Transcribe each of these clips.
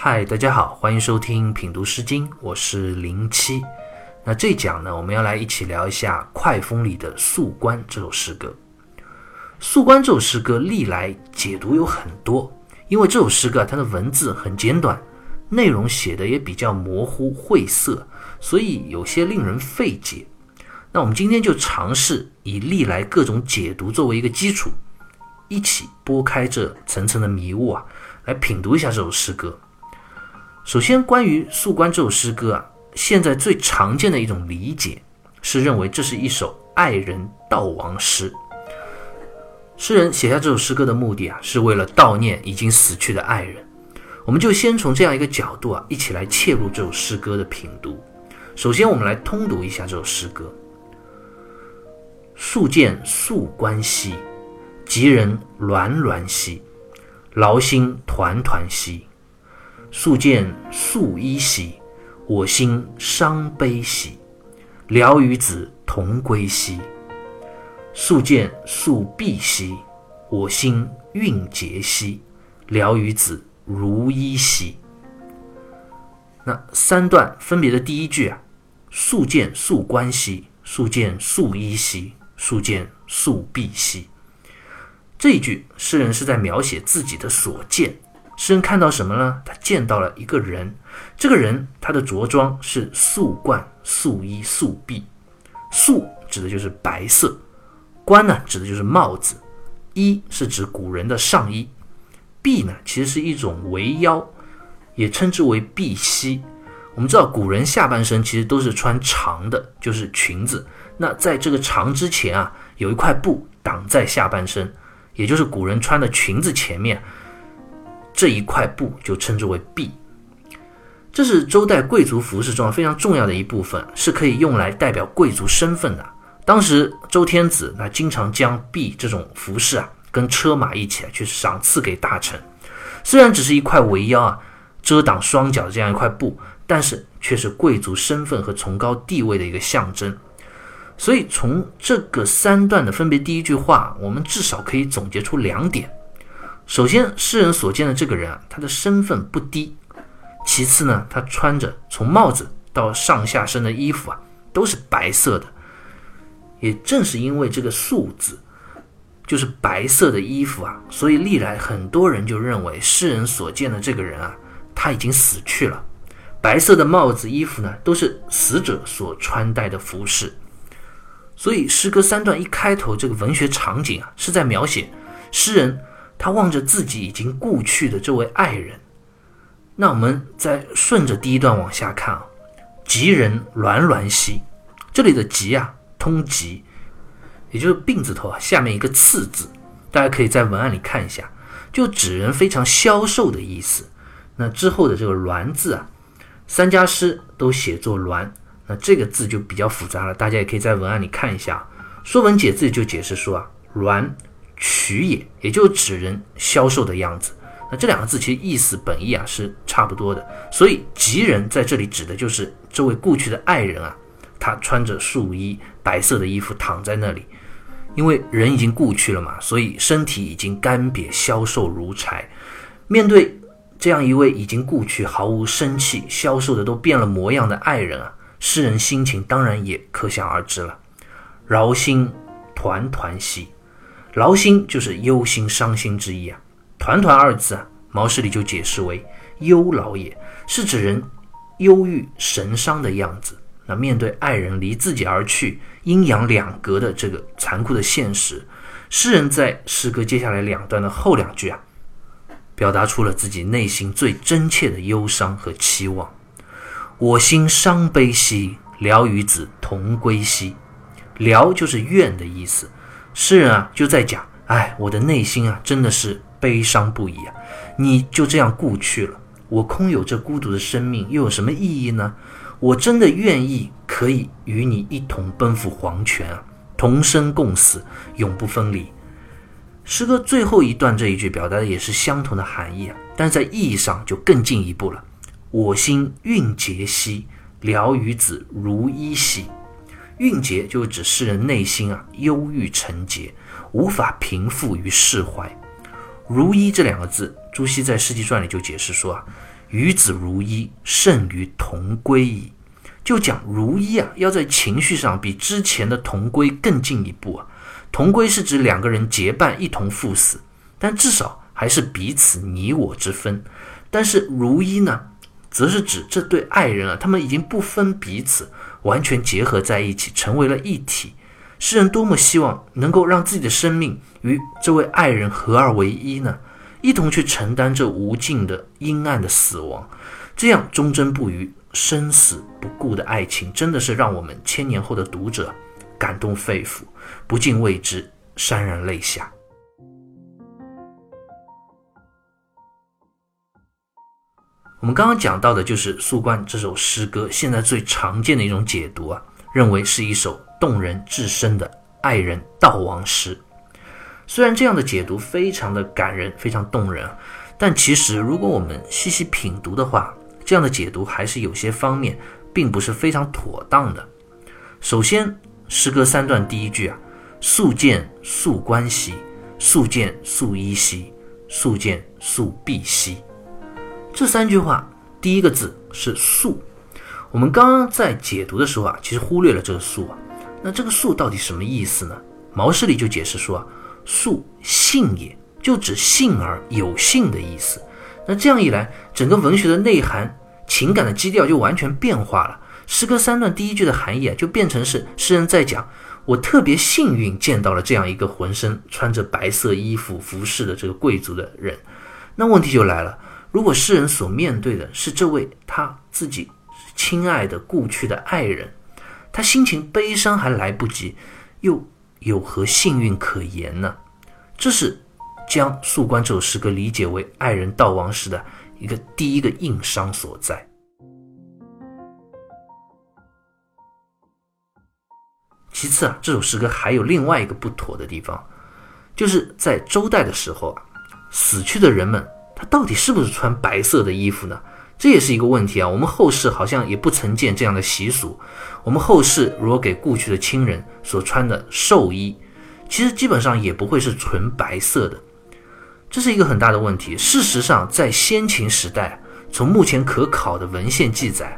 嗨，大家好，欢迎收听品读诗经，我是零七。那这讲呢，我们要来一起聊一下《快风》里的《宿关》这首诗歌。《宿关》这首诗歌历来解读有很多，因为这首诗歌它的文字很简短，内容写的也比较模糊晦涩，所以有些令人费解。那我们今天就尝试以历来各种解读作为一个基础，一起拨开这层层的迷雾啊，来品读一下这首诗歌。首先，关于《宿关》这首诗歌啊，现在最常见的一种理解是认为这是一首爱人悼亡诗。诗人写下这首诗歌的目的啊，是为了悼念已经死去的爱人。我们就先从这样一个角度啊，一起来切入这首诗歌的品读。首先，我们来通读一下这首诗歌：“宿见宿关兮，吉人栾栾兮，劳心团团兮。”素见素衣兮，我心伤悲兮。聊与子同归兮。素见宿婢兮，我心蕴结兮。聊与子如衣兮。那三段分别的第一句啊，素见素关兮，素见素衣兮，素见宿婢兮。这一句，诗人是在描写自己的所见。诗人看到什么呢？他见到了一个人，这个人他的着装是素冠、素衣、素臂。素指的就是白色，冠呢指的就是帽子，衣是指古人的上衣，臂呢其实是一种围腰，也称之为臂膝。我们知道古人下半身其实都是穿长的，就是裙子。那在这个长之前啊，有一块布挡在下半身，也就是古人穿的裙子前面。这一块布就称之为璧，这是周代贵族服饰中非常重要的一部分，是可以用来代表贵族身份的。当时周天子那经常将璧这种服饰啊，跟车马一起去赏赐给大臣。虽然只是一块围腰啊，遮挡双脚的这样一块布，但是却是贵族身份和崇高地位的一个象征。所以从这个三段的分别第一句话，我们至少可以总结出两点。首先，诗人所见的这个人啊，他的身份不低。其次呢，他穿着从帽子到上下身的衣服啊，都是白色的。也正是因为这个“素”字，就是白色的衣服啊，所以历来很多人就认为诗人所见的这个人啊，他已经死去了。白色的帽子、衣服呢，都是死者所穿戴的服饰。所以，诗歌三段一开头这个文学场景啊，是在描写诗人。他望着自己已经故去的这位爱人，那我们再顺着第一段往下看啊，吉人栾栾兮，这里的吉啊，通吉，也就是病字头啊，下面一个次字，大家可以在文案里看一下，就指人非常消瘦的意思。那之后的这个栾字啊，三家诗都写作栾，那这个字就比较复杂了，大家也可以在文案里看一下。说文解字就解释说啊，栾。取也，也就指人消瘦的样子。那这两个字其实意思本意啊是差不多的，所以吉人在这里指的就是这位故去的爱人啊。他穿着素衣，白色的衣服躺在那里，因为人已经故去了嘛，所以身体已经干瘪消瘦如柴。面对这样一位已经故去、毫无生气、消瘦的都变了模样的爱人啊，诗人心情当然也可想而知了，劳心团团兮。劳心就是忧心、伤心之意啊。团团二字啊，毛诗里就解释为忧劳也，是指人忧郁神伤的样子。那面对爱人离自己而去，阴阳两隔的这个残酷的现实，诗人在诗歌接下来两段的后两句啊，表达出了自己内心最真切的忧伤和期望。我心伤悲兮，聊与子同归兮。聊就是怨的意思。诗人啊，就在讲，哎，我的内心啊，真的是悲伤不已啊！你就这样故去了，我空有这孤独的生命，又有什么意义呢？我真的愿意可以与你一同奔赴黄泉啊，同生共死，永不分离。诗歌最后一段这一句表达的也是相同的含义啊，但是在意义上就更进一步了。我心蕴结兮，聊与子如衣兮。蕴结就指诗人内心啊忧郁沉结，无法平复与释怀。如一这两个字，朱熹在《诗集传》里就解释说啊，与子如一，胜于同归矣。就讲如一啊，要在情绪上比之前的同归更进一步啊。同归是指两个人结伴一同赴死，但至少还是彼此你我之分。但是如一呢，则是指这对爱人啊，他们已经不分彼此，完全结合在一起，成为了一体。诗人多么希望能够让自己的生命与这位爱人合二为一呢？一同去承担这无尽的阴暗的死亡，这样忠贞不渝。生死不顾的爱情，真的是让我们千年后的读者感动肺腑，不禁为之潸然泪下。我们刚刚讲到的就是《宿关》这首诗歌，现在最常见的一种解读啊，认为是一首动人至深的爱人悼亡诗。虽然这样的解读非常的感人，非常动人，但其实如果我们细细品读的话，这样的解读还是有些方面并不是非常妥当的。首先，诗歌三段第一句啊，“素见素关兮，素见素衣兮，素见素婢兮”，这三句话第一个字是“素”。我们刚刚在解读的时候啊，其实忽略了这个“素”啊。那这个“素”到底什么意思呢？毛诗里就解释说啊，“素性也”，就指性而有性的意思。那这样一来，整个文学的内涵、情感的基调就完全变化了。诗歌三段第一句的含义啊，就变成是诗人在讲：我特别幸运见到了这样一个浑身穿着白色衣服服饰的这个贵族的人。那问题就来了：如果诗人所面对的是这位他自己亲爱的故去的爱人，他心情悲伤还来不及，又有何幸运可言呢？这是。将《宿观》这首诗歌理解为爱人悼亡时的一个第一个硬伤所在。其次啊，这首诗歌还有另外一个不妥的地方，就是在周代的时候啊，死去的人们他到底是不是穿白色的衣服呢？这也是一个问题啊。我们后世好像也不曾见这样的习俗。我们后世如果给故去的亲人所穿的寿衣，其实基本上也不会是纯白色的。这是一个很大的问题。事实上，在先秦时代，从目前可考的文献记载，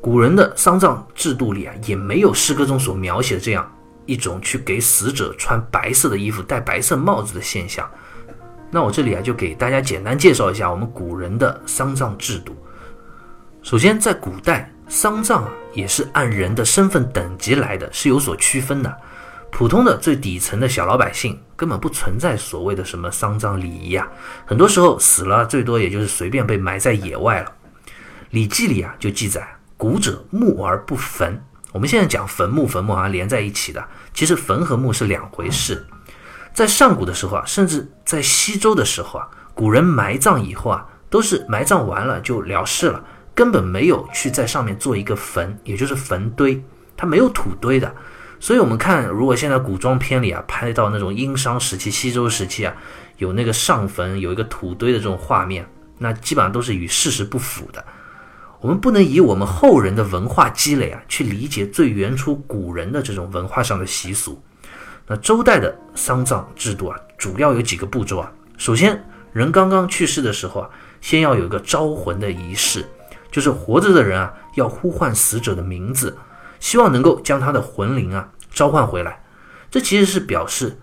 古人的丧葬制度里啊，也没有诗歌中所描写的这样一种去给死者穿白色的衣服、戴白色帽子的现象。那我这里啊，就给大家简单介绍一下我们古人的丧葬制度。首先，在古代，丧葬啊，也是按人的身份等级来的，是有所区分的。普通的最底层的小老百姓根本不存在所谓的什么丧葬礼仪啊，很多时候死了最多也就是随便被埋在野外了。《礼记》里啊就记载：“古者墓而不坟。”我们现在讲坟墓，坟墓好像连在一起的，其实坟和墓是两回事。在上古的时候啊，甚至在西周的时候啊，古人埋葬以后啊，都是埋葬完了就了事了，根本没有去在上面做一个坟，也就是坟堆，它没有土堆的。所以，我们看，如果现在古装片里啊，拍到那种殷商时期、西周时期啊，有那个上坟有一个土堆的这种画面，那基本上都是与事实不符的。我们不能以我们后人的文化积累啊，去理解最原初古人的这种文化上的习俗。那周代的丧葬制度啊，主要有几个步骤啊。首先，人刚刚去世的时候啊，先要有一个招魂的仪式，就是活着的人啊，要呼唤死者的名字。希望能够将他的魂灵啊召唤回来，这其实是表示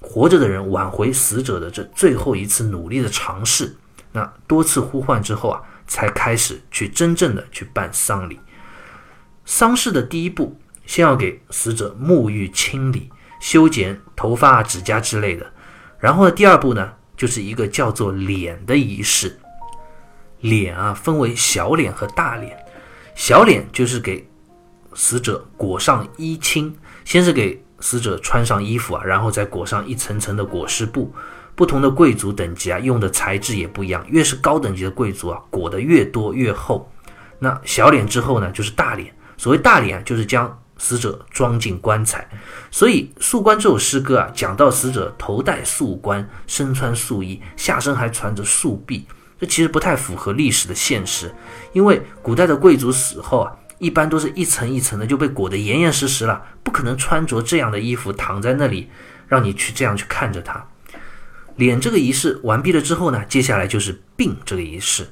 活着的人挽回死者的这最后一次努力的尝试。那多次呼唤之后啊，才开始去真正的去办丧礼。丧事的第一步，先要给死者沐浴清理、修剪头发、指甲之类的。然后呢，第二步呢，就是一个叫做脸的仪式。脸啊，分为小脸和大脸。小脸就是给死者裹上衣青，先是给死者穿上衣服啊，然后再裹上一层层的裹尸布。不同的贵族等级啊，用的材质也不一样。越是高等级的贵族啊，裹得越多越厚。那小脸之后呢，就是大脸。所谓大脸，就是将死者装进棺材。所以《素关》这首诗歌啊，讲到死者头戴素冠，身穿素衣，下身还穿着素臂，这其实不太符合历史的现实。因为古代的贵族死后啊。一般都是一层一层的就被裹得严严实实了，不可能穿着这样的衣服躺在那里，让你去这样去看着他。脸这个仪式完毕了之后呢，接下来就是殡这个仪式。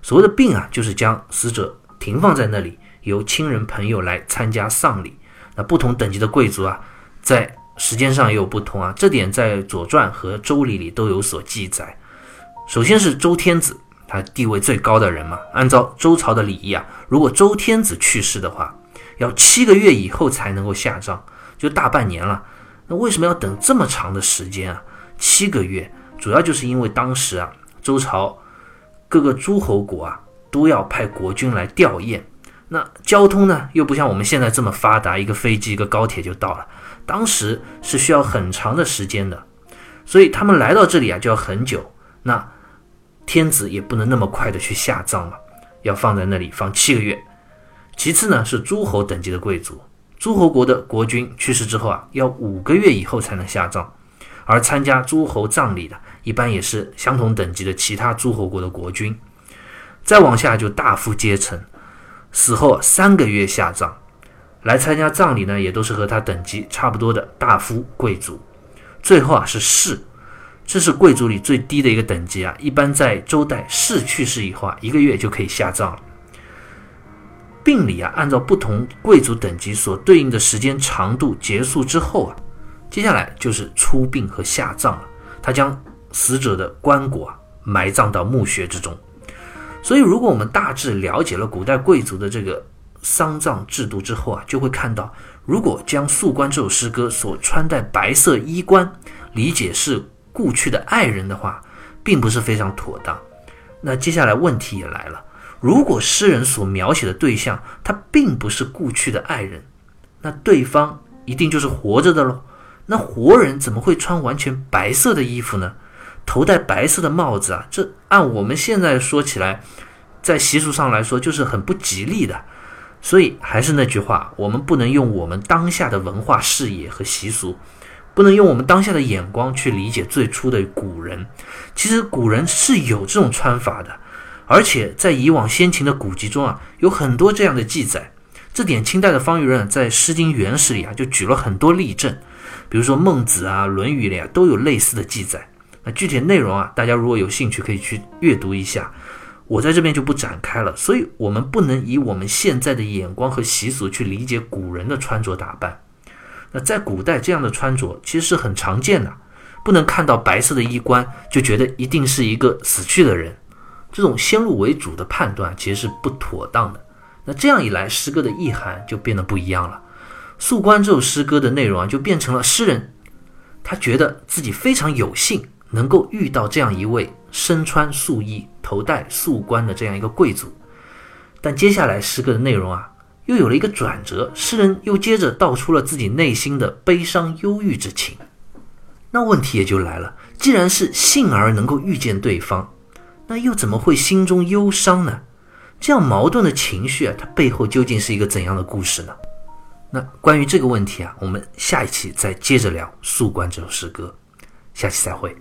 所谓的病啊，就是将死者停放在那里，由亲人朋友来参加丧礼。那不同等级的贵族啊，在时间上也有不同啊，这点在《左传》和《周礼》里都有所记载。首先是周天子，他地位最高的人嘛，按照周朝的礼仪啊，如果周天子去世的话，要七个月以后才能够下葬，就大半年了。那为什么要等这么长的时间啊？七个月，主要就是因为当时啊，周朝。各个诸侯国啊，都要派国君来吊唁。那交通呢，又不像我们现在这么发达，一个飞机、一个高铁就到了。当时是需要很长的时间的，所以他们来到这里啊，就要很久。那天子也不能那么快的去下葬了，要放在那里放七个月。其次呢，是诸侯等级的贵族，诸侯国的国君去世之后啊，要五个月以后才能下葬，而参加诸侯葬礼的。一般也是相同等级的其他诸侯国的国君，再往下就大夫阶层，死后三个月下葬，来参加葬礼呢，也都是和他等级差不多的大夫贵族。最后啊是士，这是贵族里最低的一个等级啊。一般在周代，士去世以后啊，一个月就可以下葬了。病礼啊，按照不同贵族等级所对应的时间长度结束之后啊，接下来就是出殡和下葬了。他将死者的棺椁啊埋葬到墓穴之中，所以如果我们大致了解了古代贵族的这个丧葬制度之后啊，就会看到，如果将《素棺》这首诗歌所穿戴白色衣冠理解是故去的爱人的话，并不是非常妥当。那接下来问题也来了，如果诗人所描写的对象他并不是故去的爱人，那对方一定就是活着的喽？那活人怎么会穿完全白色的衣服呢？头戴白色的帽子啊，这按我们现在说起来，在习俗上来说就是很不吉利的。所以还是那句话，我们不能用我们当下的文化视野和习俗，不能用我们当下的眼光去理解最初的古人。其实古人是有这种穿法的，而且在以往先秦的古籍中啊，有很多这样的记载。这点清代的方玉润在《诗经原始》里啊，就举了很多例证，比如说《孟子》啊、《论语》里啊都有类似的记载。那具体内容啊，大家如果有兴趣，可以去阅读一下，我在这边就不展开了。所以，我们不能以我们现在的眼光和习俗去理解古人的穿着打扮。那在古代，这样的穿着其实是很常见的，不能看到白色的衣冠就觉得一定是一个死去的人，这种先入为主的判断其实是不妥当的。那这样一来，诗歌的意涵就变得不一样了。《素冠》这首诗歌的内容啊，就变成了诗人他觉得自己非常有幸。能够遇到这样一位身穿素衣、头戴素冠的这样一个贵族，但接下来诗歌的内容啊，又有了一个转折，诗人又接着道出了自己内心的悲伤忧郁之情。那问题也就来了，既然是幸而能够遇见对方，那又怎么会心中忧伤呢？这样矛盾的情绪啊，它背后究竟是一个怎样的故事呢？那关于这个问题啊，我们下一期再接着聊《素冠》这首诗歌，下期再会。